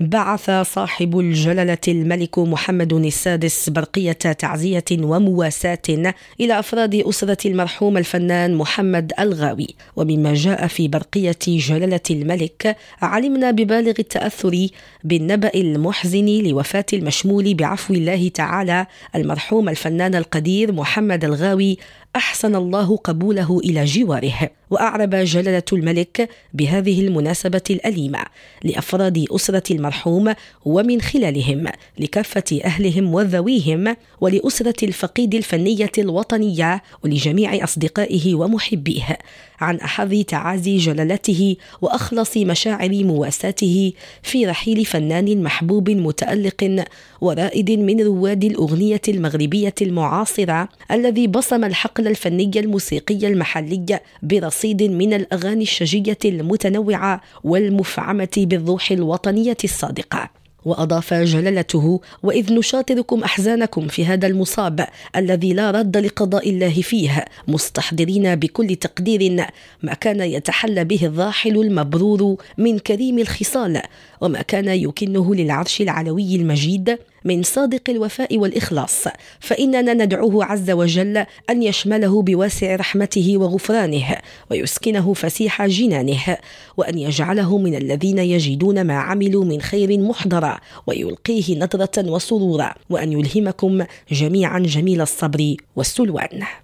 بعث صاحب الجلالة الملك محمد السادس برقية تعزية ومواساة إلى أفراد أسرة المرحوم الفنان محمد الغاوي. ومما جاء في برقية جلالة الملك علمنا ببالغ التأثر بالنبأ المحزن لوفاة المشمول بعفو الله تعالى المرحوم الفنان القدير محمد الغاوي أحسن الله قبوله إلى جواره وأعرب جلالة الملك بهذه المناسبة الأليمة لأفراد أسرة المرحوم ومن خلالهم لكافة أهلهم وذويهم ولأسرة الفقيد الفنية الوطنية ولجميع أصدقائه ومحبيه عن أحظ تعازي جلالته وأخلص مشاعر مواساته في رحيل فنان محبوب متألق ورائد من رواد الأغنية المغربية المعاصرة الذي بصم الحقل الفني الموسيقي المحلي برصيد من الأغاني الشجية المتنوعة والمفعمة بالروح الوطنية الصادقة. وأضاف جلالته وإذ نشاطركم أحزانكم في هذا المصاب الذي لا رد لقضاء الله فيه مستحضرين بكل تقدير ما كان يتحلى به الراحل المبرور من كريم الخصال وما كان يكنه للعرش العلوي المجيد من صادق الوفاء والإخلاص فإننا ندعوه عز وجل أن يشمله بواسع رحمته وغفرانه ويسكنه فسيح جنانه وأن يجعله من الذين يجدون ما عملوا من خير محضرا ويلقيه نظرة وسرورا وأن يلهمكم جميعا جميل الصبر والسلوان.